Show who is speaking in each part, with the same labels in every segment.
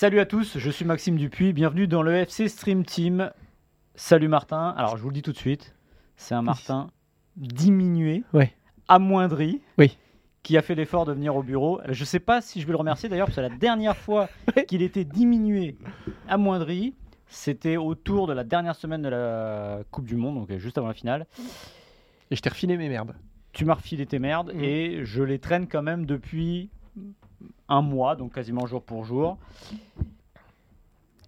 Speaker 1: Salut à tous, je suis Maxime Dupuis, bienvenue dans le FC Stream Team. Salut Martin, alors je vous le dis tout de suite, c'est un Martin diminué,
Speaker 2: Ouais.
Speaker 1: amoindri,
Speaker 2: Oui.
Speaker 1: qui a fait l'effort de venir au bureau. Je sais pas si je vais le remercier d'ailleurs, parce que la dernière fois qu'il était diminué, amoindri, c'était autour de la dernière semaine de la Coupe du Monde, donc juste avant la finale.
Speaker 2: Et je t'ai refilé mes merdes.
Speaker 1: Tu m'as refilé tes merdes
Speaker 2: Mhm.
Speaker 1: et je les traîne quand même depuis un mois, donc quasiment jour pour jour.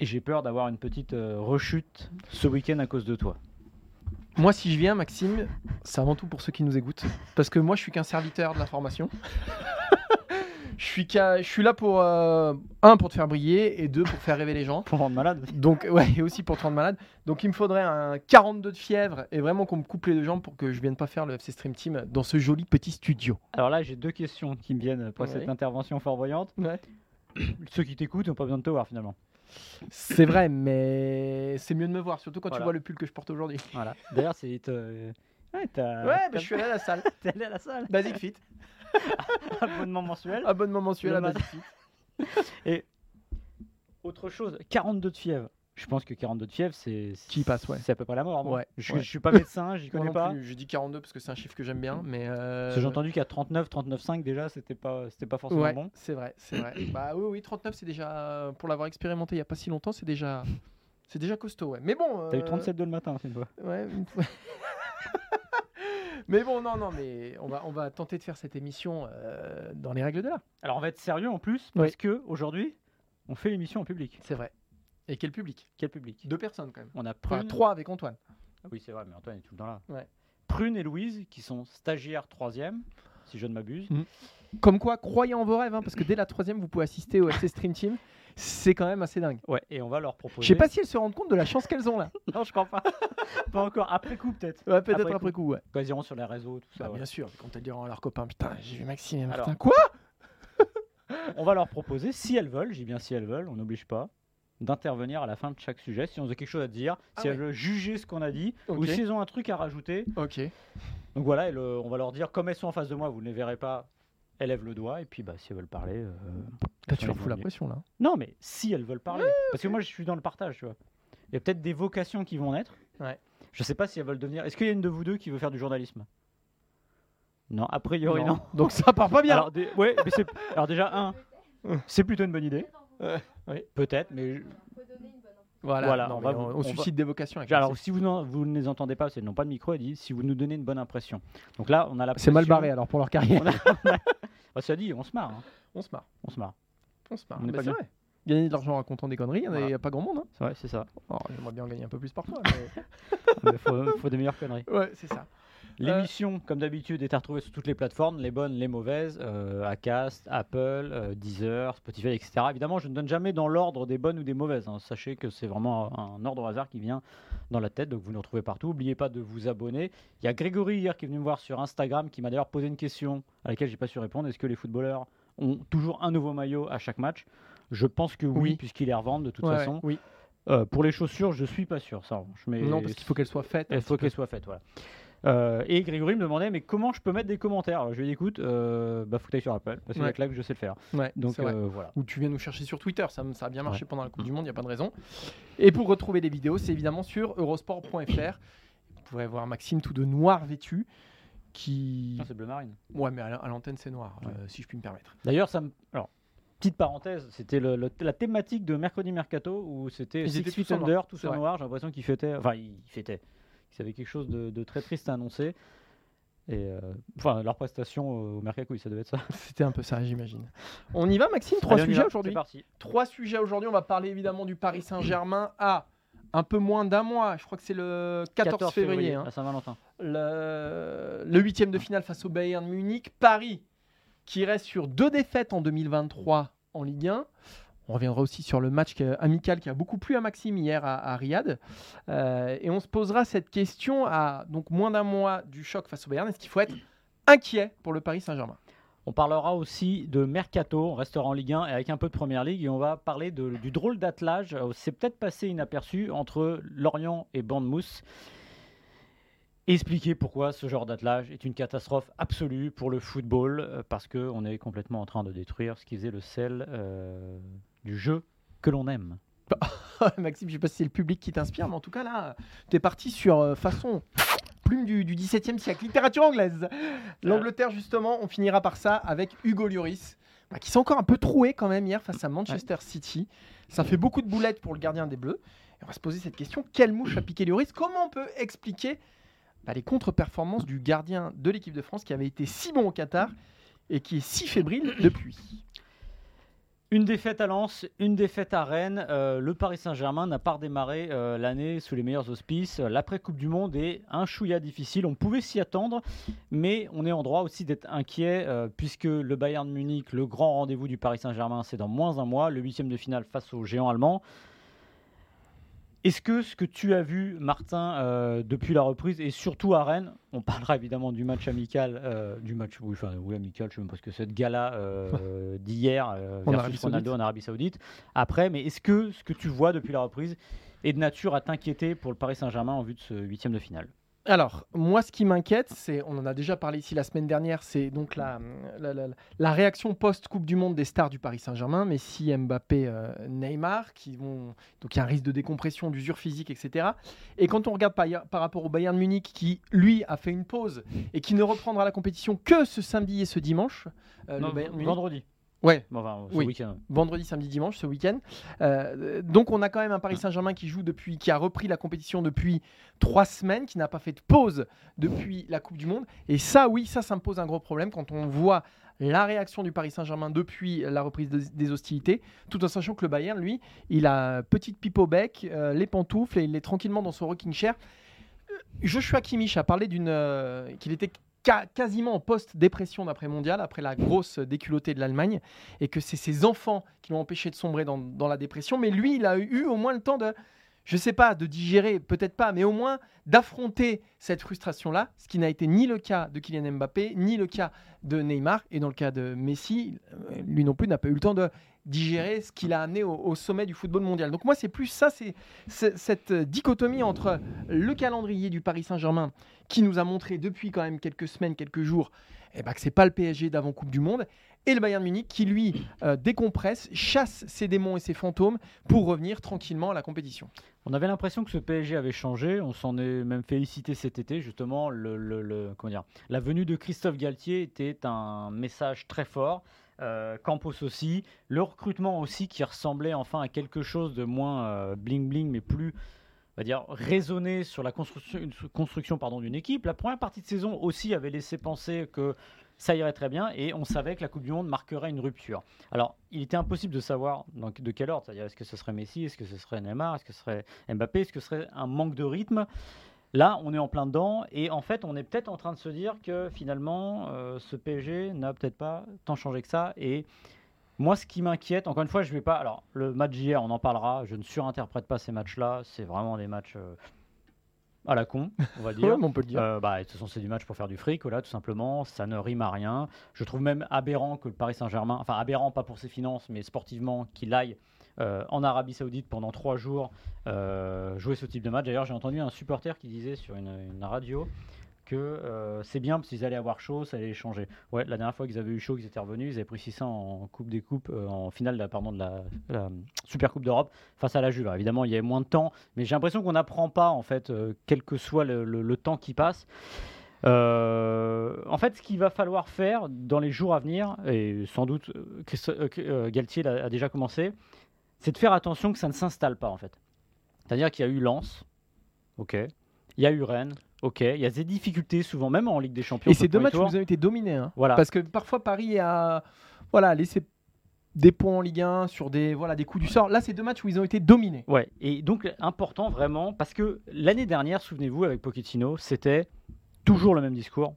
Speaker 1: Et j'ai peur d'avoir une petite euh, rechute ce week-end à cause de toi.
Speaker 2: Moi, si je viens, Maxime, c'est avant tout pour ceux qui nous écoutent. Parce que moi, je suis qu'un serviteur de l'information. Je, suis qu'un- je suis là pour, euh, un, pour te faire briller, et deux, pour faire rêver les gens.
Speaker 1: Pour rendre malade.
Speaker 2: Donc, ouais, et aussi pour te rendre malade. Donc, il me faudrait un 42 de fièvre, et vraiment qu'on me coupe les deux jambes pour que je vienne pas faire le FC Stream Team dans ce joli petit studio.
Speaker 1: Alors là, j'ai deux questions qui me viennent
Speaker 2: Ouais.
Speaker 1: cette intervention fort voyante.
Speaker 2: Ouais.
Speaker 1: Ceux qui t'écoutent n'ont pas besoin de te voir finalement.
Speaker 2: C'est vrai, mais c'est mieux de me voir, surtout quand
Speaker 1: Voilà.
Speaker 2: tu vois le pull que je porte aujourd'hui.
Speaker 1: Voilà. D'ailleurs, c'est. euh, Ouais,
Speaker 2: Ouais, mais je suis allé à la salle.
Speaker 1: t'es allé à la salle.
Speaker 2: Basic Fit.
Speaker 1: Abonnement mensuel.
Speaker 2: Abonnement mensuel à
Speaker 1: matin.
Speaker 2: Basic Fit.
Speaker 1: Autre chose, 42 de fièvre. Je pense que 42 de fièvre, c'est.
Speaker 2: Qui passe, ouais.
Speaker 1: C'est à peu près la mort. moi.
Speaker 2: Ouais,
Speaker 1: Je,
Speaker 2: ouais.
Speaker 1: je suis pas médecin, j'y
Speaker 2: Moi
Speaker 1: connais pas.
Speaker 2: plus, je dis 42 parce que c'est un chiffre que j'aime bien, mais. euh,
Speaker 1: J'ai entendu qu'à 39, 39,5 déjà, c'était pas, c'était pas forcément
Speaker 2: Ouais,
Speaker 1: bon.
Speaker 2: c'est vrai, c'est vrai. bah oui, oui, 39, c'est déjà pour l'avoir expérimenté il y a pas si longtemps, c'est déjà, c'est déjà costaud, ouais. Mais bon.
Speaker 1: T'as eu
Speaker 2: euh,
Speaker 1: 37 de le matin, c'est une fois.
Speaker 2: Ouais. une fois. mais bon, non, non, mais on va, on va tenter de faire cette émission euh, dans les règles de l'art.
Speaker 1: Alors on va être sérieux en plus,
Speaker 2: Oui.
Speaker 1: parce que aujourd'hui, on fait l'émission en public.
Speaker 2: C'est vrai. Et quel public?
Speaker 1: Quel public?
Speaker 2: Deux personnes quand même.
Speaker 1: On a
Speaker 2: Enfin,
Speaker 1: Prune.
Speaker 2: trois avec Antoine.
Speaker 1: Ah oui, c'est vrai, mais Antoine est tout le temps là.
Speaker 2: Ouais.
Speaker 1: Prune et Louise, qui sont stagiaires 3 si je ne m'abuse.
Speaker 2: Comme quoi, croyez en vos rêves, hein, parce que dès la troisième, vous pouvez assister au FC Stream Team. C'est quand même assez dingue.
Speaker 1: Ouais, et on va leur proposer.
Speaker 2: Je sais pas si elles se rendent compte de la chance qu'elles ont là.
Speaker 1: Non, je crois pas. pas encore. Après coup, peut-être.
Speaker 2: Ouais, peut-être
Speaker 1: Après
Speaker 2: après, coup, ouais.
Speaker 1: Quand ils iront sur les réseaux, tout ça.
Speaker 2: Bah,
Speaker 1: ouais.
Speaker 2: Bien sûr, quand elles diront à leurs copains, putain, j'ai vu Maxime et Martin.
Speaker 1: Alors,
Speaker 2: Quoi
Speaker 1: On va leur proposer, si elles veulent, j'ai bien si elles veulent, on n'oblige pas, d'intervenir à la fin de chaque sujet. Si on a quelque chose à dire,
Speaker 2: Ah
Speaker 1: si
Speaker 2: ouais.
Speaker 1: elles veulent juger ce qu'on a dit, ou
Speaker 2: Ok.
Speaker 1: s'ils ont un truc à rajouter.
Speaker 2: Ok.
Speaker 1: Donc voilà, et le- on va leur dire, comme elles sont en face de moi, vous ne les verrez pas, elles lèvent le doigt, et puis bah, si elles veulent parler. euh,
Speaker 2: Là, tu leur fous la pression là.
Speaker 1: Non, mais si elles veulent parler. Parce que moi, je suis dans le partage, tu vois. Il y a peut-être des vocations qui vont naître.
Speaker 2: Ouais.
Speaker 1: Je sais pas si elles veulent devenir. Est-ce qu'il y a une de vous deux qui veut faire du journalisme? Non, a priori, non.
Speaker 2: Donc ça part pas bien.
Speaker 1: Alors, des- ouais, mais c'est- alors déjà, un, c'est plutôt une bonne idée.
Speaker 2: Ouais, oui.
Speaker 1: Peut-être, mais je-
Speaker 2: Voilà,
Speaker 1: Voilà,
Speaker 2: non,
Speaker 1: on
Speaker 2: mais
Speaker 1: va
Speaker 2: on,
Speaker 1: vous-
Speaker 2: on
Speaker 1: on
Speaker 2: suscite des vocations. avec
Speaker 1: alors si vous, n'en- vous ne les entendez pas, c'est non pas de micro, elle dit si vous nous donnez une bonne impression. Donc là, on a la
Speaker 2: c'est mal
Speaker 1: pression.
Speaker 2: barré alors pour leur carrière.
Speaker 1: On a- Bah, ça dit, on se marre. hein.
Speaker 2: On se marre.
Speaker 1: On se marre.
Speaker 2: On se marre.
Speaker 1: On est
Speaker 2: Mais
Speaker 1: pas
Speaker 2: vrai. Gagner de l'argent en racontant des conneries, il n'y a, pas grand monde. Hein.
Speaker 1: C'est vrai, c'est ça.
Speaker 2: Oh, J'aimerais bien en gagner un peu plus parfois.
Speaker 1: Il faut, faut des meilleures conneries.
Speaker 2: mais- ouais, c'est ça.
Speaker 1: L'émission, comme d'habitude, est à retrouver sur toutes les plateformes, les bonnes, les mauvaises, euh, Acast, Apple, euh, Deezer, Spotify, etc. Évidemment, je ne donne jamais dans l'ordre des bonnes ou des mauvaises. hein. Sachez que c'est vraiment un ordre au hasard qui vient dans la tête, donc vous nous retrouvez partout. N'oubliez pas de vous abonner. Il y a Grégory hier qui est venu me voir sur Instagram, qui m'a d'ailleurs posé une question à laquelle j'ai pas su répondre. Est-ce que les footballeurs ont toujours un nouveau maillot à chaque match Je pense que oui,
Speaker 2: Oui.
Speaker 1: puisqu'ils les revendent de toute
Speaker 2: Ouais,
Speaker 1: façon.
Speaker 2: Oui.
Speaker 1: Euh, pour les chaussures, je suis pas sûr. Ça, en revanche, mais
Speaker 2: Non, parce qu'il faut qu'elle soit faite. un
Speaker 1: il faut
Speaker 2: petit
Speaker 1: qu'elle
Speaker 2: peu.
Speaker 1: soit faite, voilà. Euh, et Grégory me demandait, mais comment je peux mettre des commentaires? Alors, Je lui ai dit, écoute, euh, bah, faut que sur Apple, parce que
Speaker 2: Ouais.
Speaker 1: c'est là que je sais le faire.
Speaker 2: Ouais,
Speaker 1: Donc euh, voilà.
Speaker 2: Ou tu viens nous chercher sur Twitter, ça, ça a bien marché
Speaker 1: Ouais.
Speaker 2: pendant la Coupe du Monde, il n'y a pas de raison. Et pour retrouver les vidéos, c'est évidemment sur eurosport.fr. Vous pourrez voir Maxime tout de noir vêtu, qui...
Speaker 1: Non, c'est bleu marine.
Speaker 2: Ouais, mais à la- à l'antenne, c'est noir,
Speaker 1: Ouais.
Speaker 2: euh, si je puis me permettre.
Speaker 1: D'ailleurs, ça me. Alors, petite parenthèse, c'était le- le- la thématique de Mercredi Mercato où c'était Six Feet Under, en
Speaker 2: vrai.
Speaker 1: noir. J'ai l'impression qu'ils fêtaient. Enfin, ils fêtaient. Ils avaient quelque chose de, de très triste à annoncer. Et euh, enfin, leur prestation au Mercato, oui, ça devait être ça.
Speaker 2: C'était un peu ça, j'imagine. On y va, Maxime? Trois
Speaker 1: Allez,
Speaker 2: sujets aujourd'hui. Trois sujets aujourd'hui. On va parler évidemment du Paris Saint-Germain à un peu moins d'un mois. Je crois que c'est le 14, février. hein.
Speaker 1: à Saint-Valentin.
Speaker 2: le, le huitième de finale face au Bayern Munich. Paris qui reste sur deux défaites en 2023 en Ligue 1. On reviendra aussi sur le match amical qui a beaucoup plu à Maxime hier à, à Riyad. Euh, et on se posera cette question à donc moins d'un mois du choc face au Bayern. Est-ce qu'il faut être inquiet pour le Paris Saint-Germain?
Speaker 1: On parlera aussi de Mercato, on restera en Ligue 1 et avec un peu de Première Ligue et on va parler du drôle d'attelage. euh, C'est peut-être passé inaperçu entre Lorient et Bournemouth. Expliquer pourquoi ce genre d'attelage est une catastrophe absolue pour le football euh, parce qu'on est complètement en train de détruire ce qui faisait le sel euh, du jeu que l'on aime.
Speaker 2: Maxime, je sais pas si c'est le public qui t'inspire, mais en tout cas là, tu es parti sur façon plume du, du 17e siècle, littérature anglaise. L'Angleterre, justement, on finira par ça avec Hugo Lloris, bah, qui s'est encore un peu troué quand même hier face à Manchester City. Ça fait beaucoup de boulettes pour le gardien des Bleus. Et on va se poser cette question quelle mouche a piqué Lloris? Comment on peut expliquer bah, les contre-performances du gardien de l'équipe de France qui avait été si bon au Qatar et qui est si fébrile depuis?
Speaker 1: Une défaite à Lens, une défaite à Rennes. Euh, le Paris Saint-Germain n'a pas redémarré euh, l'année sous les meilleurs auspices. L'après-Coupe du Monde est un chouïa difficile. On pouvait s'y attendre, mais on est en droit aussi d'être inquiet euh, puisque le Bayern Munich, le grand rendez-vous du Paris Saint-Germain, c'est dans moins un mois, le huitième de finale face aux géants allemands. Est-ce que ce que tu as vu, Martin, euh, depuis la reprise, et surtout à Rennes, on parlera évidemment du match amical, euh, du match, oui, enfin, oui, amical, je sais même pas ce que c'est, de gala euh, d'hier versus Ronaldo en Arabie Saoudite. Après, mais est-ce que ce que tu vois depuis la reprise est de nature à t'inquiéter pour le Paris Saint-Germain en vue de ce huitième de finale?
Speaker 2: Alors, moi, ce qui m'inquiète, c'est, on en a déjà parlé ici la semaine dernière, c'est donc la, la, la- la réaction post-Coupe du Monde des stars du Paris Saint-Germain, Messi, Mbappé, euh, Neymar, qui vont, donc il y a un risque de décompression, d'usure physique, etc. Et quand on regarde par, par rapport au Bayern Munich, qui lui a fait une pause et qui ne reprendra la compétition que ce samedi et ce dimanche, euh, le
Speaker 1: Non,
Speaker 2: Bayern Munich-
Speaker 1: Vendredi.
Speaker 2: Ouais,
Speaker 1: Bon, Enfin, ce
Speaker 2: Oui.
Speaker 1: week-end.
Speaker 2: vendredi, samedi, dimanche, ce week-end. Euh, donc on a quand même un Paris Saint-Germain qui joue depuis, qui a repris la compétition depuis trois semaines, qui n'a pas fait de pause depuis la Coupe du Monde. Et ça, oui, ça, ça me pose un gros problème quand on voit la réaction du Paris Saint-Germain depuis la reprise de- des hostilités, tout en sachant que le Bayern, lui, il a petite pipe au bec, euh, les pantoufles et il est tranquillement dans son rocking chair. Euh, Joshua Kimmich a parlé d'une euh, qu'il était quasiment en post-dépression d'après mondial, après la grosse déculottée de l'Allemagne, et que c'est ses enfants qui l'ont empêché de sombrer dans, dans la dépression. Mais lui, il a eu au moins le temps de, je sais pas, de digérer, peut-être pas, mais au moins d'affronter cette frustration-là, ce qui n'a été ni le cas de Kylian Mbappé, ni le cas de Neymar, et dans le cas de Messi, euh, lui non plus n'a pas eu le temps de digérer ce qu'il a amené au, sommet du football mondial. Donc moi, c'est plus ça, c'est cette dichotomie entre le calendrier du Paris Saint-Germain, qui nous a montré depuis quand même quelques semaines, quelques jours, eh ben, que c'est pas le PSG d'avant Coupe du Monde, et le Bayern Munich qui lui euh, décompresse, chasse ses démons et ses fantômes pour revenir tranquillement à la compétition.
Speaker 1: On avait l'impression que ce PSG avait changé. On s'en est même félicité cet été, justement. Le, le- La venue de Christophe Galtier était un message très fort. Euh, Campos aussi. Le recrutement aussi qui ressemblait enfin à quelque chose de moins euh, bling bling, mais plus on va dire raisonné sur la construction, pardon, d'une équipe. La première partie de saison aussi avait laissé penser que ça irait très bien et on savait que la Coupe du Monde marquerait une rupture. Alors, il était impossible de savoir de quel ordre, c'est-à-dire est-ce que ce serait Messi, est-ce que ce serait Neymar, est-ce que ce serait Mbappé, est-ce que ce serait un manque de rythme Là, on est en plein dedans et en fait, on est peut-être en train de se dire que finalement, euh, ce PSG n'a peut-être pas tant changé que ça. Et moi, ce qui m'inquiète, encore une fois, je vais pas. Alors, le match d'hier, on en parlera. Je ne surinterprète pas ces matchs-là. C'est vraiment des matchs euh, à la con, on va dire.
Speaker 2: Ouais, on peut le dire.
Speaker 1: Euh, bah, de toute façon, c'est du match pour faire du fric, voilà, tout simplement. Ça ne rime à rien. Je trouve même aberrant que le Paris Saint-Germain, enfin aberrant pas pour ses finances, mais sportivement, qu'il aille euh, en Arabie Saoudite pendant trois jours euh, jouer ce type de match. D'ailleurs, j'ai entendu un supporter qui disait sur une, radio que euh, c'est bien parce qu'ils allaient avoir chaud, ça allait changer. Ouais, la dernière fois qu'ils avaient eu chaud, qu'ils étaient revenus, ils avaient pris 600 en Coupe des Coupes, en finale de la, pardon, de la, Super Coupe d'Europe face à la Juve. Évidemment, il y avait moins de temps, mais j'ai l'impression qu'on n'apprend pas, en fait, quel que soit le, temps qui passe. En fait, ce qu'il va falloir faire dans les jours à venir, et sans doute Galtier a déjà commencé, c'est de faire attention que ça ne s'installe pas, en fait. C'est-à-dire qu'il y a eu Lens, ok, il y a eu Rennes, Ok, il y a des difficultés souvent, même en Ligue des Champions.
Speaker 2: Et ces deux matchs, vous avez été dominés. hein.
Speaker 1: Voilà.
Speaker 2: Parce que parfois, Paris a voilà, laissé des points en Ligue 1 sur des, voilà, des coups du sort. Là, c'est deux matchs où ils ont été dominés.
Speaker 1: Ouais, et donc important vraiment, parce que l'année dernière, souvenez-vous, avec Pochettino, c'était toujours le même discours.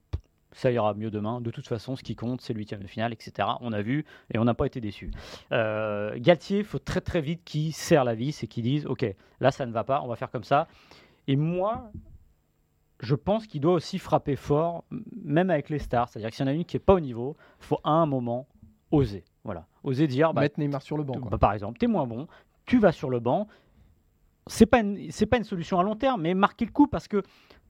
Speaker 1: Ça ira mieux demain. De toute façon, ce qui compte, c'est le huitième de finale, etc. On a vu et on n'a pas été déçus. Euh, Galtier, il faut très très vite qu'il serre la vis et qu'il dise Ok, là ça ne va pas, on va faire comme ça. Et moi, je pense qu'il doit aussi frapper fort, même avec les stars. C'est-à-dire que s'il y en a une qui n'est pas au niveau, il faut à un moment oser. Voilà, oser dire bah,
Speaker 2: Mettre Neymar sur le banc. quoi.
Speaker 1: bah, par exemple, tu es moins bon, tu vas sur le banc. C'est pas une, pas une solution à long terme, mais marquer le coup parce que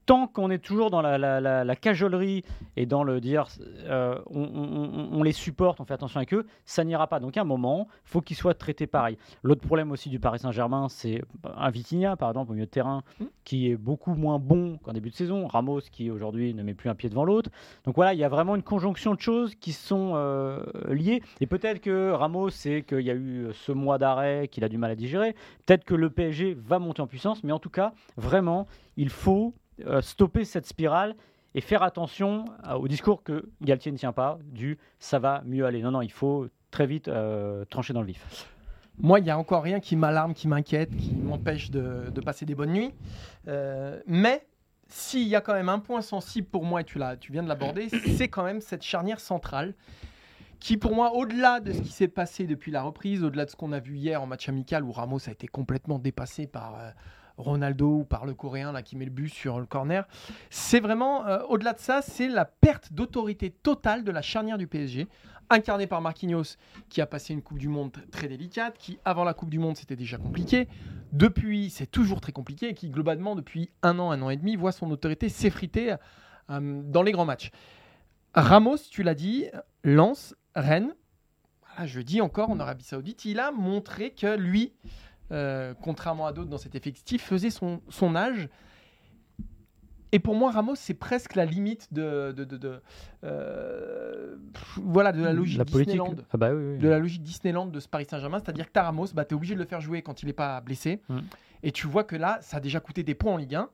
Speaker 1: tant qu'on est toujours dans la, la, la- la cajolerie et dans le dire euh, on, on- on- on les supporte, on fait attention avec eux, ça n'ira pas. Donc à un moment, faut qu'ils soient traités pareil. L'autre problème aussi du Paris Saint-Germain, c'est un Vitinha, par exemple, au milieu de terrain,
Speaker 2: Mm.
Speaker 1: qui est beaucoup moins bon qu'en début de saison. Ramos, qui aujourd'hui ne met plus un pied devant l'autre. Donc voilà, il y a vraiment une conjonction de choses qui sont euh, liées. Et peut-être que Ramos, c'est qu'il y a eu ce mois d'arrêt qu'il a du mal à digérer. Peut-être que le PSG va monter en puissance. Mais en tout cas, vraiment, il faut euh, stopper cette spirale et faire attention euh, au discours que Galtier ne tient pas, du ça va mieux aller. Non, non, il faut très vite euh, trancher dans le vif.
Speaker 2: Moi, il n'y a encore rien qui m'alarme, qui m'inquiète, qui m'empêche de, passer des bonnes nuits. Mais s'il y a quand même un point sensible pour moi, et tu, tu viens de l'aborder, c'est quand même cette charnière centrale qui, pour moi, au-delà de ce qui s'est passé depuis la reprise, au-delà de ce qu'on a vu hier en match amical où Ramos a été complètement dépassé par Ronaldo ou par le Coréen là, qui met le but sur le corner, c'est vraiment, euh, au-delà de ça, c'est la perte d'autorité totale de la charnière du PSG, incarnée par Marquinhos qui a passé une Coupe du Monde tr- très délicate, qui avant la Coupe du Monde c'était déjà compliqué, depuis c'est toujours très compliqué, et qui globalement depuis un an, un an et demi voit son autorité s'effriter euh, dans les grands matchs. Ramos, tu l'as dit, Lens, Rennes, voilà, je dis encore en Arabie Saoudite, il a montré que lui, euh, contrairement à d'autres dans cet effectif, faisait son, son âge. Et pour moi, Ramos, c'est presque la limite de, de, de- de, euh, pff, voilà, de la logique
Speaker 1: La.
Speaker 2: Disneyland
Speaker 1: Ah bah oui, oui.
Speaker 2: de la logique Disneyland de ce Paris Saint-Germain, c'est-à-dire que t'as Ramos, bah, tu es obligé de le faire jouer quand il n'est pas blessé.
Speaker 1: Mm.
Speaker 2: Et tu vois que là, ça a déjà coûté des points en Ligue 1.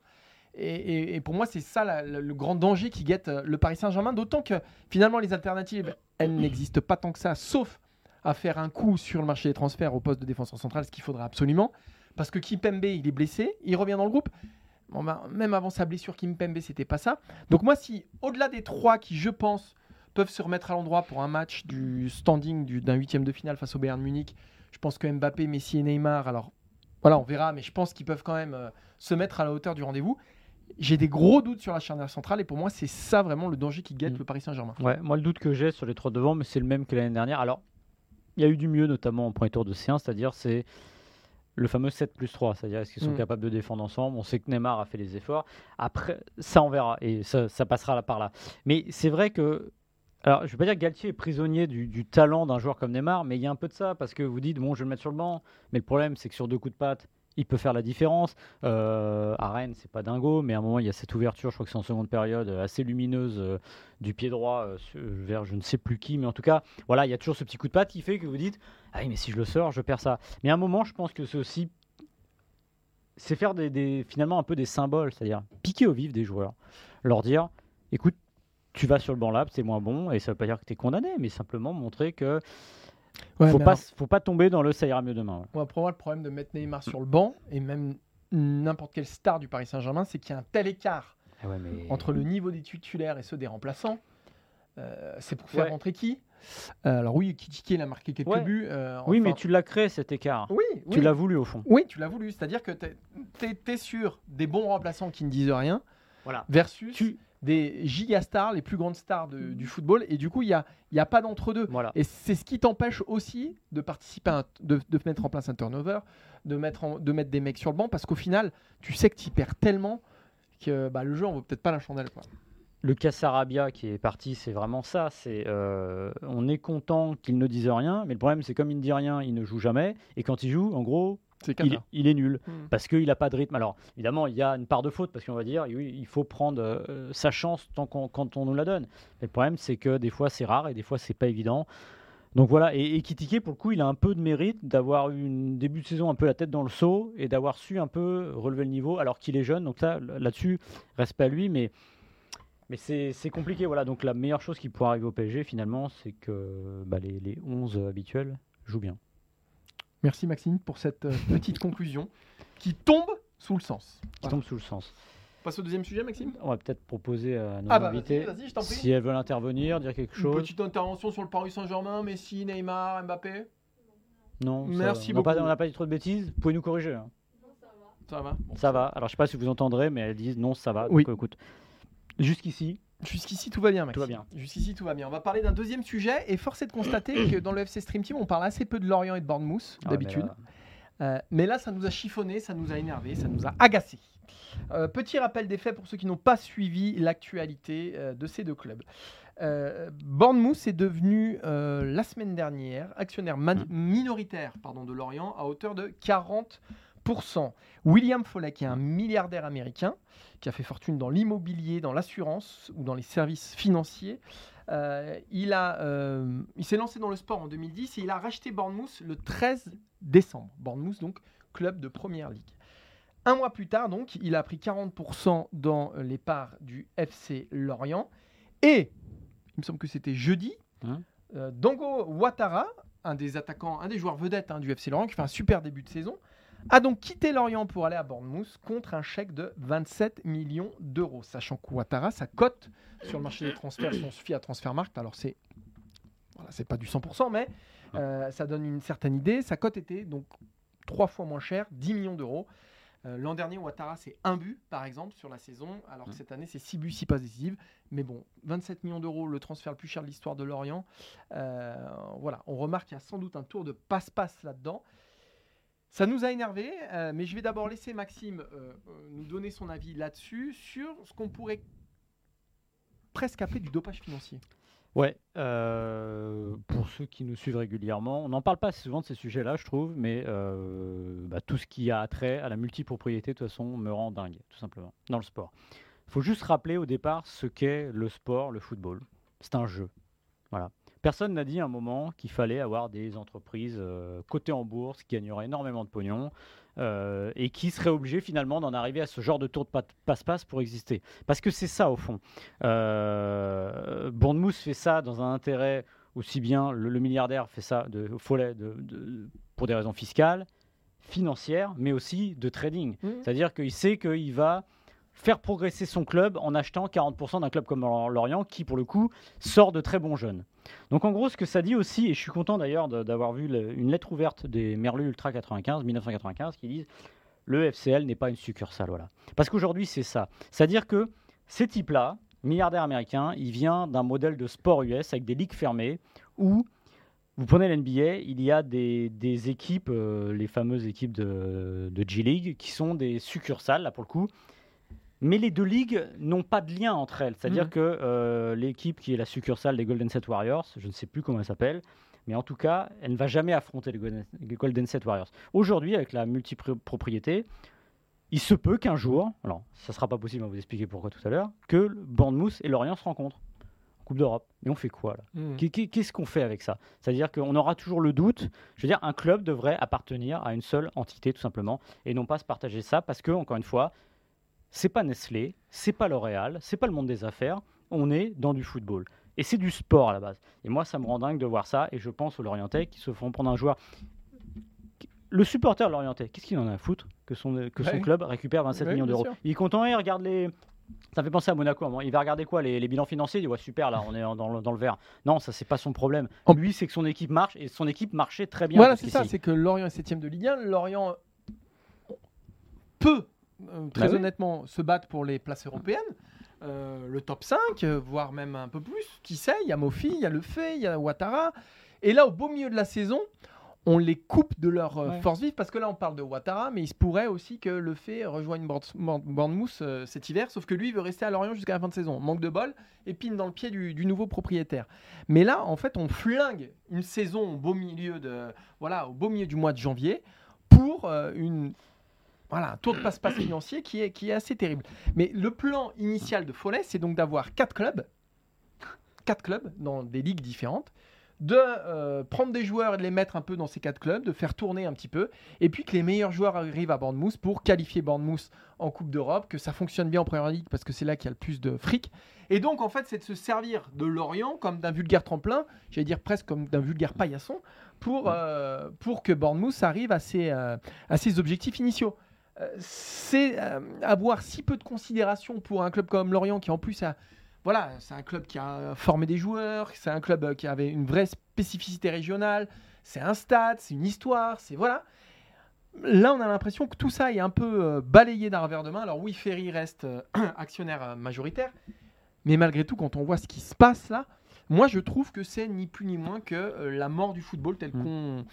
Speaker 2: Et, et- et pour moi, c'est ça la- le grand danger qui guette euh, le Paris Saint-Germain, d'autant que finalement, les alternatives, elles n'existent pas tant que ça, sauf à faire un coup sur le marché des transferts au poste de défenseur central, ce qu'il faudra absolument. Parce que Kimpembe, il est blessé, il revient dans le groupe. Bon, ben, même avant sa blessure, Kimpembe, c'était pas ça. Donc moi, si au-delà des trois qui, je pense, peuvent se remettre à l'endroit pour un match du standing du- d'un huitième de finale face au Bayern Munich, je pense que Mbappé, Messi et Neymar, alors voilà, on verra, mais je pense qu'ils peuvent quand même euh, se mettre à la hauteur du rendez-vous. J'ai des gros doutes sur la charnière centrale et pour moi, c'est ça vraiment le danger qui guette
Speaker 1: Mm.
Speaker 2: le Paris Saint-Germain.
Speaker 1: Ouais, moi, le doute que j'ai sur les trois devant, mais c'est le même que l'année dernière. Alors, il y a eu du mieux, notamment en premier tour de séance, c'est-à-dire c'est le fameux 7 plus 3, c'est-à-dire est-ce qu'ils sont
Speaker 2: Mm.
Speaker 1: capables de défendre ensemble? On sait que Neymar a fait les efforts. Après, ça, on verra, et ça, ça passera là par là. Mais c'est vrai que. Alors, je ne vais pas dire que Galtier est prisonnier du, du talent d'un joueur comme Neymar, mais il y a un peu de ça, parce que vous dites, bon, je vais le mettre sur le banc, mais le problème, c'est que sur deux coups de patte, il peut faire la différence. Euh, à Rennes, c'est pas dingo, mais à un moment, il y a cette ouverture, je crois que c'est en seconde période, assez lumineuse euh, du pied droit euh, vers je ne sais plus qui, mais en tout cas, voilà, il y a toujours ce petit coup de patte qui fait que vous dites, ah oui, mais si je le sors, je perds ça. Mais à un moment, je pense que c'est aussi, c'est faire finalement un peu des symboles, c'est-à-dire piquer au vif des joueurs, leur dire, écoute, tu vas sur le banc là, c'est moins bon, et ça veut pas dire que tu es condamné, mais simplement montrer que
Speaker 2: Ouais,
Speaker 1: faut pas,
Speaker 2: alors,
Speaker 1: faut pas tomber dans le ça ira mieux demain. ouais.
Speaker 2: moi, pour moi, le problème de mettre Neymar sur le banc et même n'importe quelle star du Paris Saint-Germain, c'est qu'il y a un tel écart
Speaker 1: Ah ouais, mais-
Speaker 2: entre le niveau des titulaires et ceux des remplaçants. Euh, c'est pour faire
Speaker 1: Ouais.
Speaker 2: rentrer qui? Euh, Alors oui, Kitike, il a marqué quelques
Speaker 1: Ouais.
Speaker 2: buts. euh,
Speaker 1: Oui, mais tu l'as créé cet écart.
Speaker 2: Oui, oui.
Speaker 1: Tu l'as voulu au fond.
Speaker 2: Oui, tu l'as voulu. C'est-à-dire que tu es, sûr des bons remplaçants qui ne disent rien
Speaker 1: Voilà.
Speaker 2: versus
Speaker 1: Tu,
Speaker 2: des gigastars, les plus grandes stars de- du football. Et du coup, il n'y a, y a pas d'entre-deux.
Speaker 1: voilà.
Speaker 2: Et c'est ce qui t'empêche aussi de participer, à un- de, de mettre en place un turnover, de mettre, en- de mettre des mecs sur le banc, parce qu'au final, tu sais que tu perds tellement que bah, le jeu en vaut peut-être pas la chandelle. Quoi.
Speaker 1: Le Cassarabia qui est parti, c'est vraiment ça. C'est, euh, on est content qu'il ne dise rien, mais le problème, c'est comme il ne dit rien, il ne joue jamais. Et quand il joue, en gros, Il, il est nul.
Speaker 2: Hmm.
Speaker 1: Parce qu'il n'a pas de rythme. Alors, évidemment, il y a une part de faute, parce qu'on va dire, oui, il faut prendre euh, sa chance tant qu'on, quand on nous la donne. Mais le problème, c'est que des fois, c'est rare et des fois, c'est pas évident. Donc voilà, et, et Kitike, pour le coup, il a un peu de mérite d'avoir eu une début de saison un peu la tête dans le seau et d'avoir su un peu relever le niveau alors qu'il est jeune. Donc ça, là-dessus, respect à lui, mais, mais c'est c'est compliqué. Voilà, donc la meilleure chose qui pourrait arriver au PSG, finalement, c'est que bah, les, les 11 habituels jouent bien.
Speaker 2: Merci Maxime pour cette euh, petite conclusion qui tombe sous le sens.
Speaker 1: Qui
Speaker 2: Voilà.
Speaker 1: tombe sous le sens.
Speaker 2: On passe au deuxième sujet, Maxime?
Speaker 1: On va peut-être proposer à nos
Speaker 2: Ah bah
Speaker 1: invités,
Speaker 2: vas-y, vas-y, je t'en prie.
Speaker 1: si elles veulent intervenir, dire quelque
Speaker 2: Une
Speaker 1: chose.
Speaker 2: petite intervention sur le Paris Saint-Germain, Messi, Neymar, Mbappé?
Speaker 1: Non,
Speaker 2: Merci
Speaker 1: va. On n'a pas-
Speaker 2: beaucoup.
Speaker 1: On n'a pas dit trop de bêtises. Vous pouvez nous corriger. hein.
Speaker 2: Ça va Bon.
Speaker 1: Ça va. Alors, je sais pas si vous entendrez, mais elles disent non, ça va.
Speaker 2: Oui.
Speaker 1: Donc, écoute, jusqu'ici,
Speaker 2: Jusqu'ici, tout va bien, Maxime.
Speaker 1: Tout va bien.
Speaker 2: Jusqu'ici, tout va bien. On va parler d'un deuxième sujet et force est de constater que dans le FC Stream Team, on parle assez peu de Lorient et de Bournemouth,
Speaker 1: Ah mais
Speaker 2: d'habitude.
Speaker 1: là,
Speaker 2: Euh, mais là, ça nous a chiffonné, ça nous a énervé, ça nous a agacé. Euh, petit rappel des faits pour ceux qui n'ont pas suivi l'actualité euh, de ces deux clubs. Bournemouth est devenu la semaine dernière actionnaire man- minoritaire pardon, de Lorient à hauteur de 40%. William Foley, qui est un milliardaire américain, qui a fait fortune dans l'immobilier, dans l'assurance ou dans les services financiers, euh, il, a, euh, il s'est lancé dans le sport en 2010 et il a racheté Bournemouth le 13 décembre. Bournemouth, donc, club de première ligue. Un mois plus tard, donc, il a pris 40% dans les parts du FC Lorient. Et, il me semble que c'était jeudi,
Speaker 1: Hein
Speaker 2: euh, Dango Ouattara, un des attaquants, un des joueurs vedettes hein, du FC Lorient, qui fait un super début de saison, a donc quitté Lorient pour aller à Bournemouth contre un chèque de 27 millions d'euros. Sachant que Ouattara, sa cote sur le marché des transferts, si on se fie à Transfermarkt, alors c'est voilà, c'est pas du 100%, mais euh, ça donne une certaine idée. Sa cote était donc trois fois moins chère, 10 millions d'euros. Euh, L'an dernier, Ouattara, c'est un but, par exemple, sur la saison, alors que cette année, c'est 6 buts, 6 passes décisives. Mais bon, 27 millions d'euros, le transfert le plus cher de l'histoire de Lorient. Euh, voilà, on remarque qu'il y a sans doute un tour de passe-passe là-dedans. Ça nous a énervé, mais je vais d'abord laisser Maxime euh, euh, nous donner son avis là-dessus, sur ce qu'on pourrait presque appeler du dopage financier.
Speaker 1: Ouais, euh, pour ceux qui nous suivent régulièrement, on n'en parle pas souvent de ces sujets-là, je trouve, mais euh, bah, tout ce qui a trait à la multipropriété, de toute façon, me rend dingue, tout simplement, dans le sport. Il faut juste rappeler au départ ce qu'est le sport, le football. C'est un jeu. Voilà. Personne n'a dit à un moment qu'il fallait avoir des entreprises euh, cotées en bourse qui gagneraient énormément de pognon euh, et qui seraient obligées finalement d'en arriver à ce genre de tour de pa- passe-passe pour exister. Parce que c'est ça au fond. Euh, Bournemouth fait ça dans un intérêt aussi bien le, le milliardaire fait ça de Follet de, de- pour des raisons fiscales, financières, mais aussi de trading.
Speaker 2: Mhm.
Speaker 1: C'est-à-dire qu'il sait qu'il va faire progresser son club en achetant 40% d'un club comme Lorient qui, pour le coup, sort de très bons jeunes. Donc en gros, ce que ça dit aussi, et je suis content d'ailleurs d'avoir vu une lettre ouverte des Merlus Ultra 95, 1995, qui disent le FCL n'est pas une succursale. Voilà. Parce qu'aujourd'hui, c'est ça. C'est-à-dire que ces types-là, milliardaires américains, il vient d'un modèle de sport US avec des ligues fermées où vous prenez l'NBA, il y a des, des équipes, euh, les fameuses équipes de, de G-League, qui sont des succursales, là pour le coup. Mais les deux ligues n'ont pas de lien entre elles. C'est-à-dire
Speaker 2: Mhm.
Speaker 1: que euh, l'équipe qui est la succursale des Golden State Warriors, je ne sais plus comment elle s'appelle, mais en tout cas, elle ne va jamais affronter les Golden- les Golden State Warriors. Aujourd'hui, avec la multipropriété, il se peut qu'un jour, alors ça sera pas possible, on va vous expliquer pourquoi tout à l'heure, que Bournemouth et Lorient se rencontrent en Coupe d'Europe. Mais on fait quoi là? Qu'est- Qu'est-ce qu'on fait avec ça? C'est-à-dire qu'on aura toujours le doute. Je veux dire, un club devrait appartenir à une seule entité, tout simplement, et non pas se partager ça, parce que, encore une fois, c'est pas Nestlé, c'est pas L'Oréal, c'est pas le monde des affaires. On est dans du football. Et c'est du sport à la base. Et moi, ça me rend dingue de voir ça. Et je pense aux Lorientais qui se font prendre un joueur. Le supporter Lorientais, qu'est-ce qu'il en a à foutre que son, que son
Speaker 2: Ouais.
Speaker 1: club récupère 27
Speaker 2: Ouais,
Speaker 1: millions d'euros? Il est content, il regarde les. Ça me fait penser à Monaco. Il va regarder quoi les, les bilans financiers Il dit ouais, super, là, on est dans le, dans le vert. Non, ça, c'est pas son problème.
Speaker 2: En-
Speaker 1: Lui, c'est que son équipe marche et son équipe marchait très bien.
Speaker 2: Voilà, c'est ça, c'est que Lorient est 7 de Ligue 1. Lorient peut, très
Speaker 1: Bah oui.
Speaker 2: honnêtement, se battre pour les places européennes. Euh, le top 5, euh, voire même un peu plus. Qui sait Il y a Mofi, il y a Le Fait, il y a Ouattara. Et là, au beau milieu de la saison, on les coupe de leur euh,
Speaker 1: Ouais.
Speaker 2: force vive parce que là, on parle de Ouattara, mais il se pourrait aussi que Le Fait rejoigne Bournemouth Bourne- Bournemouth, euh, cet hiver, sauf que lui, il veut rester à Lorient jusqu'à la fin de saison. Manque de bol, épine dans le pied du, du nouveau propriétaire. Mais là, en fait, on flingue une saison au beau milieu de, voilà, au beau milieu du mois de janvier pour euh, une voilà, un tour de passe-passe financier qui est, qui est assez terrible. Mais le plan initial de Follet, c'est donc d'avoir quatre clubs, quatre clubs dans des ligues différentes, de euh, prendre des joueurs et de les mettre un peu dans ces quatre clubs, de faire tourner un petit peu, et puis que les meilleurs joueurs arrivent à Bournemouth pour qualifier Bournemouth en Coupe d'Europe, que ça fonctionne bien en Première Ligue parce que c'est là qu'il y a le plus de fric. Et donc en fait, c'est de se servir de Lorient comme d'un vulgaire tremplin, j'allais dire presque comme d'un vulgaire paillasson, pour, euh, pour que Bournemouth arrive à ses, euh, à ses objectifs initiaux. Euh, c'est euh, avoir si peu de considération pour un club comme Lorient qui en plus a voilà, c'est un club qui a formé des joueurs, c'est un club euh, qui avait une vraie spécificité régionale, c'est un stade, c'est une histoire, c'est voilà. Là, on a l'impression que tout ça est un peu balayé d'un revers de main. Alors oui, Ferry reste actionnaire majoritaire, mais malgré tout, quand on voit ce qui se passe là, moi je trouve que c'est ni plus ni moins que la mort du football tel
Speaker 1: Mm.
Speaker 2: qu'on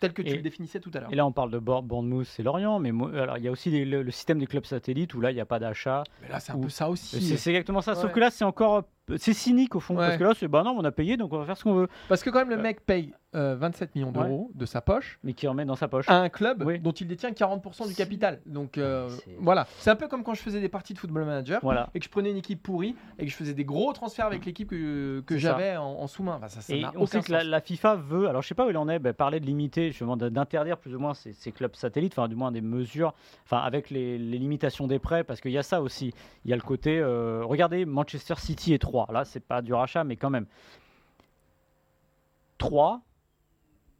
Speaker 2: tel que tu
Speaker 1: Et-
Speaker 2: le définissais tout à l'heure.
Speaker 1: Et là, on parle de Bour- Bournemouth et Lorient, mais alors, il y a aussi les- le, le système des clubs satellites où là, il n'y a pas d'achat.
Speaker 2: Mais là, c'est un peu ça aussi.
Speaker 1: C'est c'est exactement ça,
Speaker 2: Ouais.
Speaker 1: sauf que là, c'est encore. C'est cynique au fond,
Speaker 2: Ouais.
Speaker 1: parce que là, c'est bah non, on a payé, donc on va faire ce qu'on veut.
Speaker 2: Parce que quand même, le mec paye euh, 27 millions d'euros de sa poche
Speaker 1: Mais qui remet dans sa poche.
Speaker 2: à un club
Speaker 1: Oui.
Speaker 2: dont il détient 40% du capital. Donc euh, voilà, c'est un peu comme quand je faisais des parties de football manager
Speaker 1: Voilà.
Speaker 2: et que je prenais une équipe pourrie et que je faisais des gros transferts avec l'équipe que, j'avais en, en sous-main. Enfin, ça, ça
Speaker 1: Et on sait que la, FIFA veut, alors je sais pas où il en est, bah, parler de limiter, justement d'interdire plus ou moins ces, ces clubs satellites, enfin du moins des mesures, enfin avec les, les limitations des prêts, parce qu'il y a ça aussi. Il y a le côté, euh, regardez Manchester City et 3, là c'est pas du rachat, mais quand même. 3,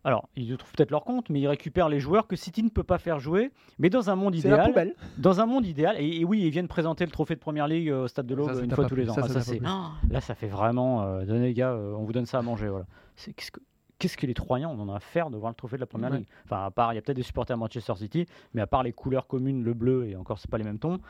Speaker 1: alors ils trouvent peut-être leur compte, mais ils récupèrent les joueurs que City ne peut pas faire jouer, mais dans un monde idéal,
Speaker 2: poubelle.
Speaker 1: dans un monde idéal, et, et oui, ils viennent présenter le trophée de première ligue euh, au stade de l'Aube une fois tous les ans.
Speaker 2: Ça,
Speaker 1: Ah,
Speaker 2: ça
Speaker 1: ça, c'est-. Là, ça fait vraiment. euh, donnez les gars, euh, on vous donne ça à manger. Voilà. C'est- Qu'est-ce que, qu'est-ce que les Troyens on en a à faire de voir le trophée de la première
Speaker 2: Ouais.
Speaker 1: ligue? Enfin, à part, il y a peut-être des supporters à Manchester City, mais à part les couleurs communes, le bleu, et encore, c'est pas les mêmes tons.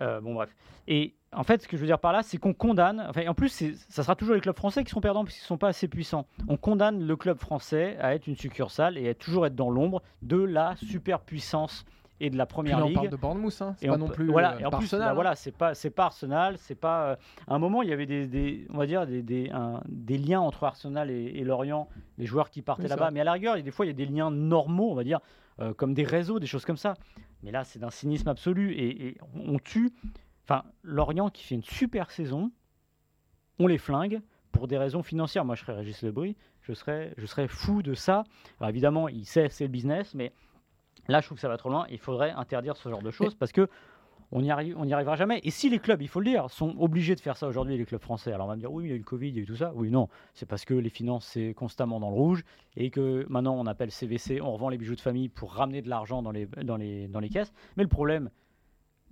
Speaker 1: Euh, bon, bref. Et en fait, ce que je veux dire par là, c'est qu'on condamne. Enfin, en plus, ça sera toujours les clubs français qui seront perdants parce qu'ils ne sont pas assez puissants. On condamne le club français à être une succursale et à toujours être dans l'ombre de la superpuissance et de la
Speaker 2: Puis
Speaker 1: première
Speaker 2: là, on
Speaker 1: ligue.
Speaker 2: parle de Bournemouth, hein. c'est
Speaker 1: Et
Speaker 2: pas
Speaker 1: on
Speaker 2: non plus
Speaker 1: voilà
Speaker 2: euh,
Speaker 1: et en plus
Speaker 2: Arsenal,
Speaker 1: là,
Speaker 2: hein.
Speaker 1: voilà c'est pas c'est pas Arsenal c'est pas euh, à un moment il y avait des, des- on va dire des, des, un- des liens entre Arsenal et, et Lorient les joueurs qui partaient
Speaker 2: Oui,
Speaker 1: là-bas mais à la rigueur il y a des fois il y a des liens normaux on va dire euh, comme des réseaux des choses comme ça mais là c'est d'un cynisme absolu et, on tue enfin Lorient qui fait une super saison on les flingue pour des raisons financières moi je serais Régis Lebris je serais je serais fou de ça alors évidemment il sait c'est le business mais Là, je trouve que ça va trop loin. Il faudrait interdire ce genre de choses parce que on n'y arrive, arrivera jamais. Et si les clubs, il faut le dire, sont obligés de faire ça aujourd'hui, les clubs français, alors on va me dire oui, il y a eu le Covid, il y a eu tout ça. Oui, non, c'est parce que les finances c'est constamment dans le rouge et que maintenant on appelle CVC, on revend les bijoux de famille pour ramener de l'argent dans les, dans les, dans les caisses. Mais le problème,